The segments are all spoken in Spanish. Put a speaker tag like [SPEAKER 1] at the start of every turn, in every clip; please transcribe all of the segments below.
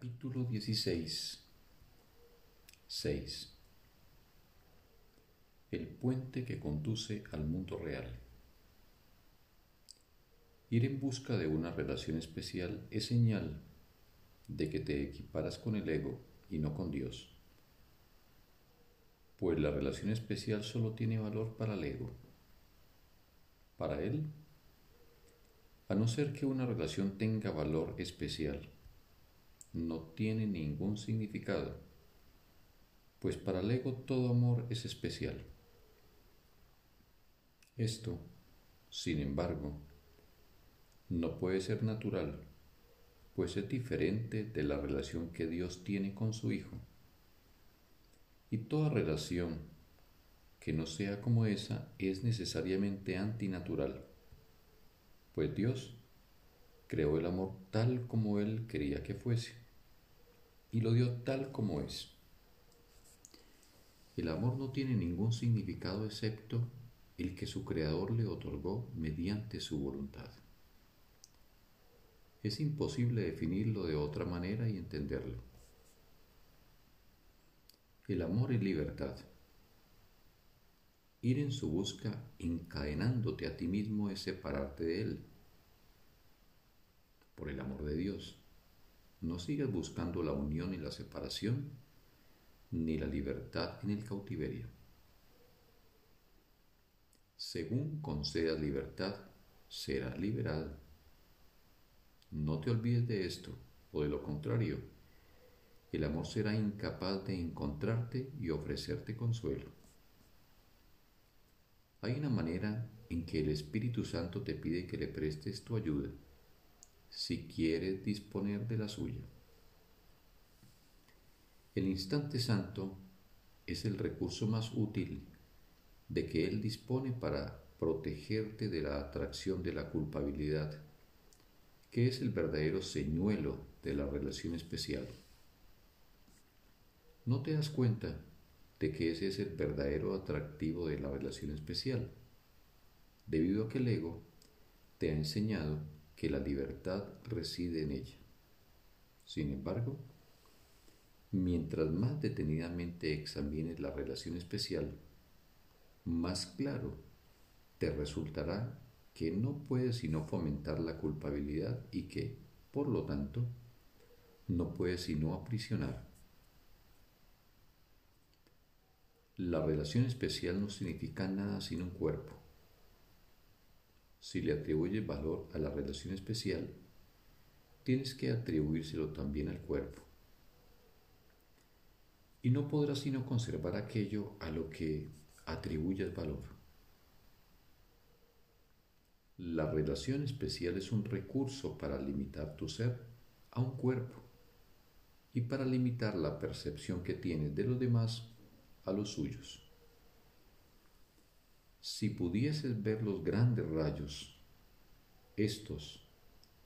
[SPEAKER 1] Capítulo 16 6 El puente que conduce al mundo real. Ir en busca de una relación especial es señal de que te equiparas con el ego y no con Dios, pues la relación especial solo tiene valor para el ego. Para él, a no ser que una relación tenga valor especial, no tiene ningún significado, pues para el ego todo amor es especial. Esto, sin embargo, no puede ser natural, pues es diferente de la relación que Dios tiene con su Hijo. Y toda relación que no sea como esa es necesariamente antinatural, pues Dios creó el amor tal como Él quería que fuese y lo dio tal como es. El amor no tiene ningún significado excepto el que su creador le otorgó mediante su voluntad. Es imposible definirlo de otra manera y entenderlo. El amor es libertad. Ir en su busca encadenándote a ti mismo es separarte de él. Por el amor de Dios. No sigas buscando la unión y la separación, ni la libertad en el cautiverio. Según concedas libertad, serás liberado. No te olvides de esto, o de lo contrario, el amor será incapaz de encontrarte y ofrecerte consuelo. Hay una manera en que el Espíritu Santo te pide que le prestes tu ayuda si quieres disponer de la suya. El instante santo es el recurso más útil de que Él dispone para protegerte de la atracción de la culpabilidad, que es el verdadero señuelo de la relación especial. No te das cuenta de que ese es el verdadero atractivo de la relación especial, debido a que el ego te ha enseñado que la libertad reside en ella. Sin embargo, mientras más detenidamente examines la relación especial, más claro te resultará que no puedes sino fomentar la culpabilidad y que, por lo tanto, no puedes sino aprisionar. La relación especial no significa nada sin un cuerpo si le atribuyes valor a la relación especial, tienes que atribuírselo también al cuerpo. Y no podrás sino conservar aquello a lo que atribuyas valor. La relación especial es un recurso para limitar tu ser a un cuerpo y para limitar la percepción que tienes de los demás a los suyos. Si pudieses ver los grandes rayos, estos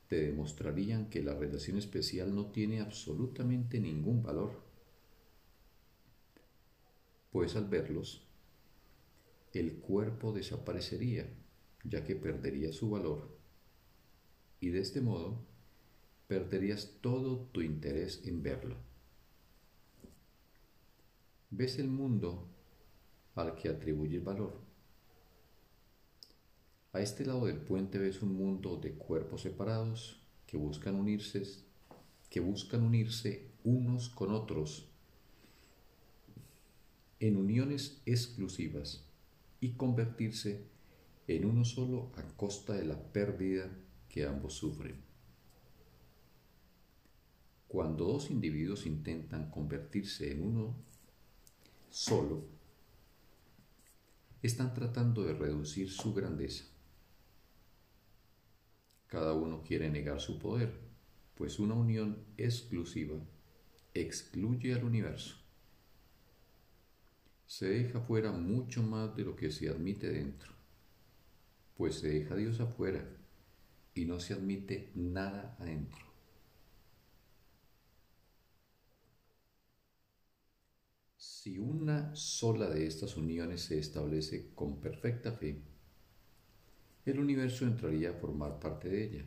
[SPEAKER 1] te demostrarían que la relación especial no tiene absolutamente ningún valor. Pues al verlos, el cuerpo desaparecería, ya que perdería su valor, y de este modo perderías todo tu interés en verlo. Ves el mundo al que atribuyes valor a este lado del puente ves un mundo de cuerpos separados que buscan unirse, que buscan unirse unos con otros en uniones exclusivas y convertirse en uno solo a costa de la pérdida que ambos sufren. Cuando dos individuos intentan convertirse en uno solo, están tratando de reducir su grandeza. Cada uno quiere negar su poder, pues una unión exclusiva excluye al universo. Se deja fuera mucho más de lo que se admite dentro, pues se deja Dios afuera y no se admite nada adentro. Si una sola de estas uniones se establece con perfecta fe, el universo entraría a formar parte de ella.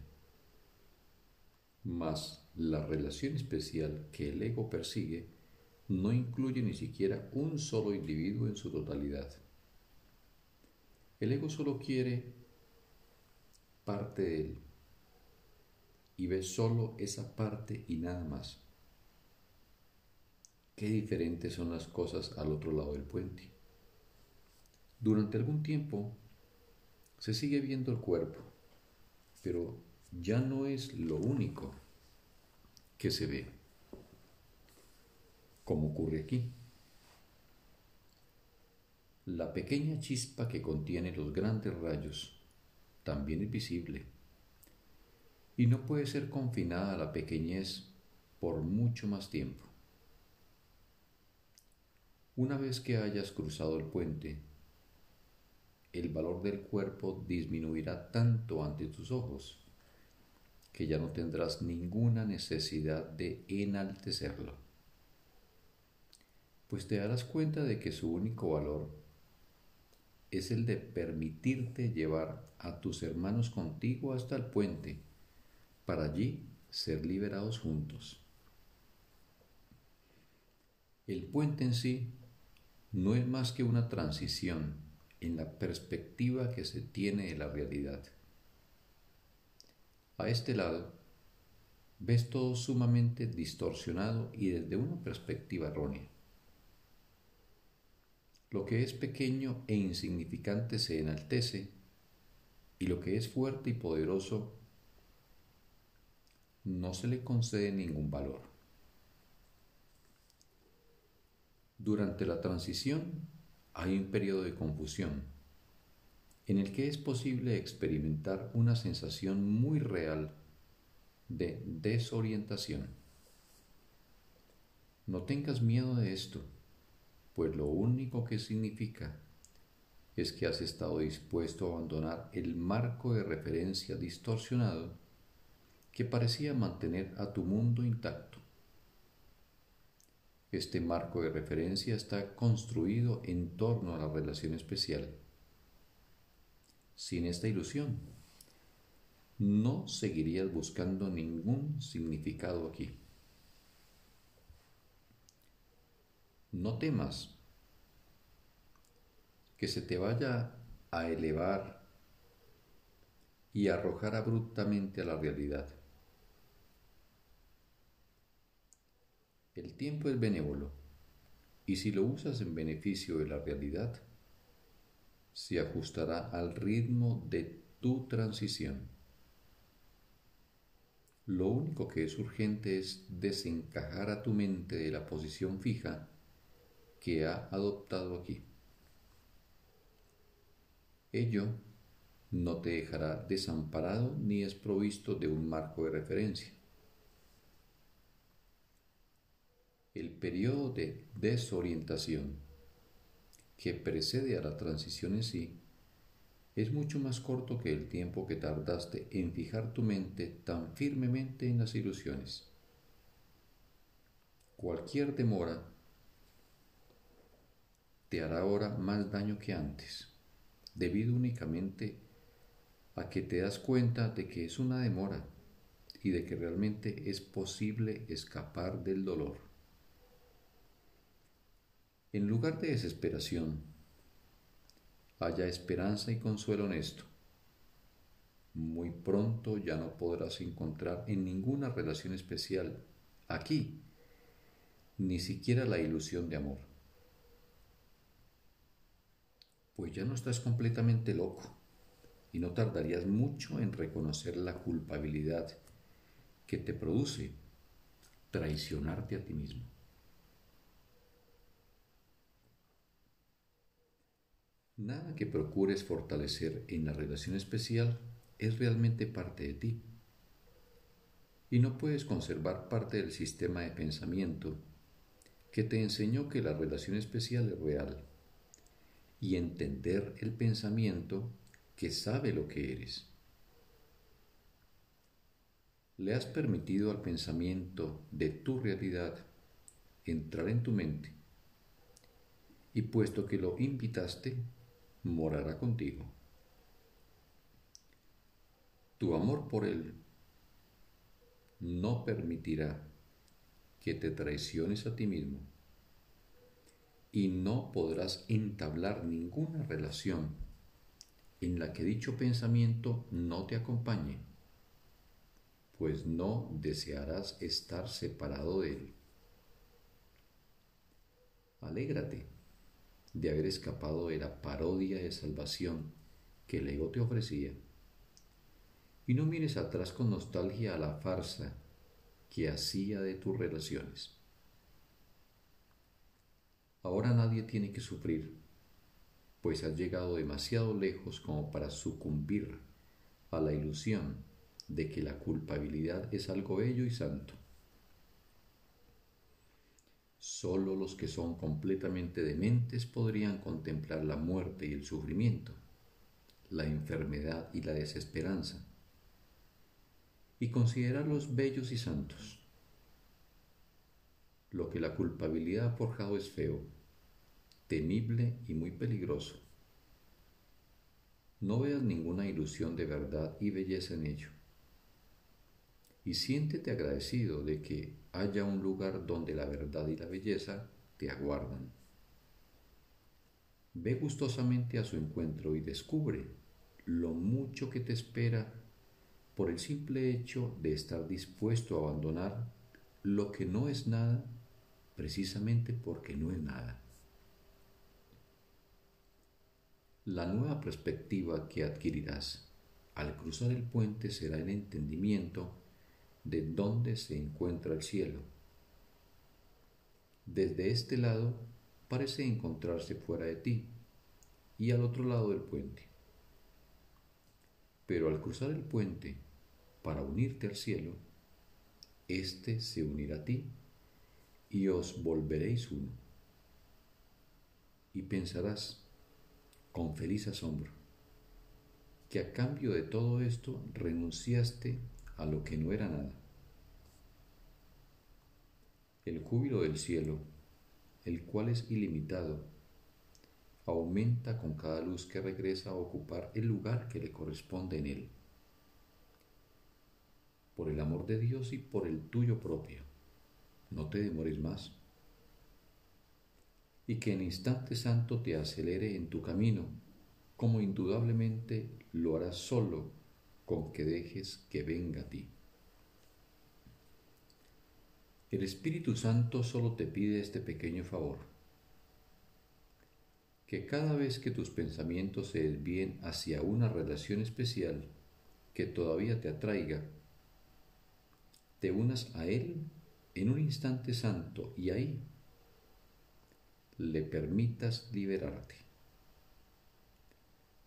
[SPEAKER 1] Mas la relación especial que el ego persigue no incluye ni siquiera un solo individuo en su totalidad. El ego solo quiere parte de él y ve solo esa parte y nada más. Qué diferentes son las cosas al otro lado del puente. Durante algún tiempo se sigue viendo el cuerpo, pero ya no es lo único que se ve, como ocurre aquí. La pequeña chispa que contiene los grandes rayos también es visible y no puede ser confinada a la pequeñez por mucho más tiempo. Una vez que hayas cruzado el puente, el valor del cuerpo disminuirá tanto ante tus ojos que ya no tendrás ninguna necesidad de enaltecerlo, pues te darás cuenta de que su único valor es el de permitirte llevar a tus hermanos contigo hasta el puente, para allí ser liberados juntos. El puente en sí no es más que una transición en la perspectiva que se tiene de la realidad. A este lado, ves todo sumamente distorsionado y desde una perspectiva errónea. Lo que es pequeño e insignificante se enaltece y lo que es fuerte y poderoso no se le concede ningún valor. Durante la transición hay un periodo de confusión en el que es posible experimentar una sensación muy real de desorientación. No tengas miedo de esto, pues lo único que significa es que has estado dispuesto a abandonar el marco de referencia distorsionado que parecía mantener a tu mundo intacto. Este marco de referencia está construido en torno a la relación especial sin esta ilusión, no seguirías buscando ningún significado aquí. No temas que se te vaya a elevar y arrojar abruptamente a la realidad. El tiempo es benévolo y si lo usas en beneficio de la realidad, se ajustará al ritmo de tu transición. Lo único que es urgente es desencajar a tu mente de la posición fija que ha adoptado aquí. Ello no te dejará desamparado ni desprovisto de un marco de referencia. El periodo de desorientación que precede a la transición en sí es mucho más corto que el tiempo que tardaste en fijar tu mente tan firmemente en las ilusiones. Cualquier demora te hará ahora más daño que antes, debido únicamente a que te das cuenta de que es una demora y de que realmente es posible escapar del dolor. En lugar de desesperación, haya esperanza y consuelo en esto. Muy pronto ya no podrás encontrar en ninguna relación especial aquí ni siquiera la ilusión de amor. Pues ya no estás completamente loco y no tardarías mucho en reconocer la culpabilidad que te produce traicionarte a ti mismo. Nada que procures fortalecer en la relación especial es realmente parte de ti. Y no puedes conservar parte del sistema de pensamiento que te enseñó que la relación especial es real y entender el pensamiento que sabe lo que eres. Le has permitido al pensamiento de tu realidad entrar en tu mente y puesto que lo invitaste, morará contigo. Tu amor por Él no permitirá que te traiciones a ti mismo y no podrás entablar ninguna relación en la que dicho pensamiento no te acompañe, pues no desearás estar separado de él. Alégrate de haber escapado de la parodia de salvación que el ego te ofrecía. Y no mires atrás con nostalgia a la farsa que hacía de tus relaciones. Ahora nadie tiene que sufrir, pues has llegado demasiado lejos como para sucumbir a la ilusión de que la culpabilidad es algo bello y santo. Solo los que son completamente dementes podrían contemplar la muerte y el sufrimiento, la enfermedad y la desesperanza, y considerarlos bellos y santos. Lo que la culpabilidad ha forjado es feo, temible y muy peligroso. No veas ninguna ilusión de verdad y belleza en ello y siéntete agradecido de que haya un lugar donde la verdad y la belleza te aguardan. Ve gustosamente a su encuentro y descubre lo mucho que te espera por el simple hecho de estar dispuesto a abandonar lo que no es nada precisamente porque no es nada. La nueva perspectiva que adquirirás al cruzar el puente será el entendimiento de dónde se encuentra el cielo. Desde este lado parece encontrarse fuera de ti y al otro lado del puente. Pero al cruzar el puente para unirte al cielo, éste se unirá a ti y os volveréis uno. Y pensarás con feliz asombro que a cambio de todo esto renunciaste a lo que no era nada. El júbilo del cielo, el cual es ilimitado, aumenta con cada luz que regresa a ocupar el lugar que le corresponde en él. Por el amor de Dios y por el tuyo propio, no te demores más. Y que en instante santo te acelere en tu camino, como indudablemente lo harás solo con que dejes que venga a ti. El Espíritu Santo solo te pide este pequeño favor, que cada vez que tus pensamientos se desvíen hacia una relación especial que todavía te atraiga, te unas a Él en un instante santo y ahí le permitas liberarte.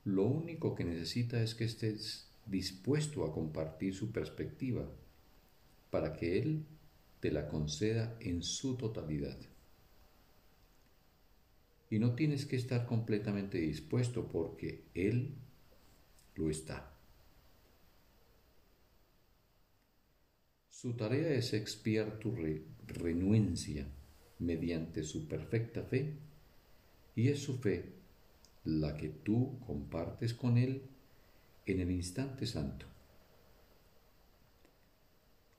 [SPEAKER 1] Lo único que necesita es que estés dispuesto a compartir su perspectiva para que Él te la conceda en su totalidad. Y no tienes que estar completamente dispuesto porque Él lo está. Su tarea es expiar tu renuencia mediante su perfecta fe y es su fe la que tú compartes con Él en el instante santo.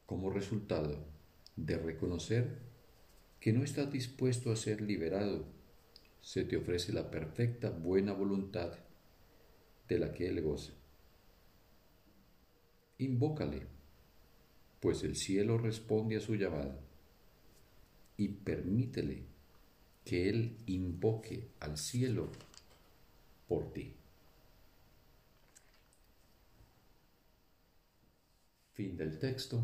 [SPEAKER 1] Como resultado de reconocer que no estás dispuesto a ser liberado, se te ofrece la perfecta buena voluntad de la que Él goza. Invócale, pues el cielo responde a su llamada, y permítele que Él invoque al cielo por ti. Fin del texto.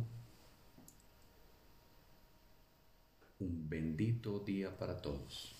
[SPEAKER 1] Un bendito día para todos.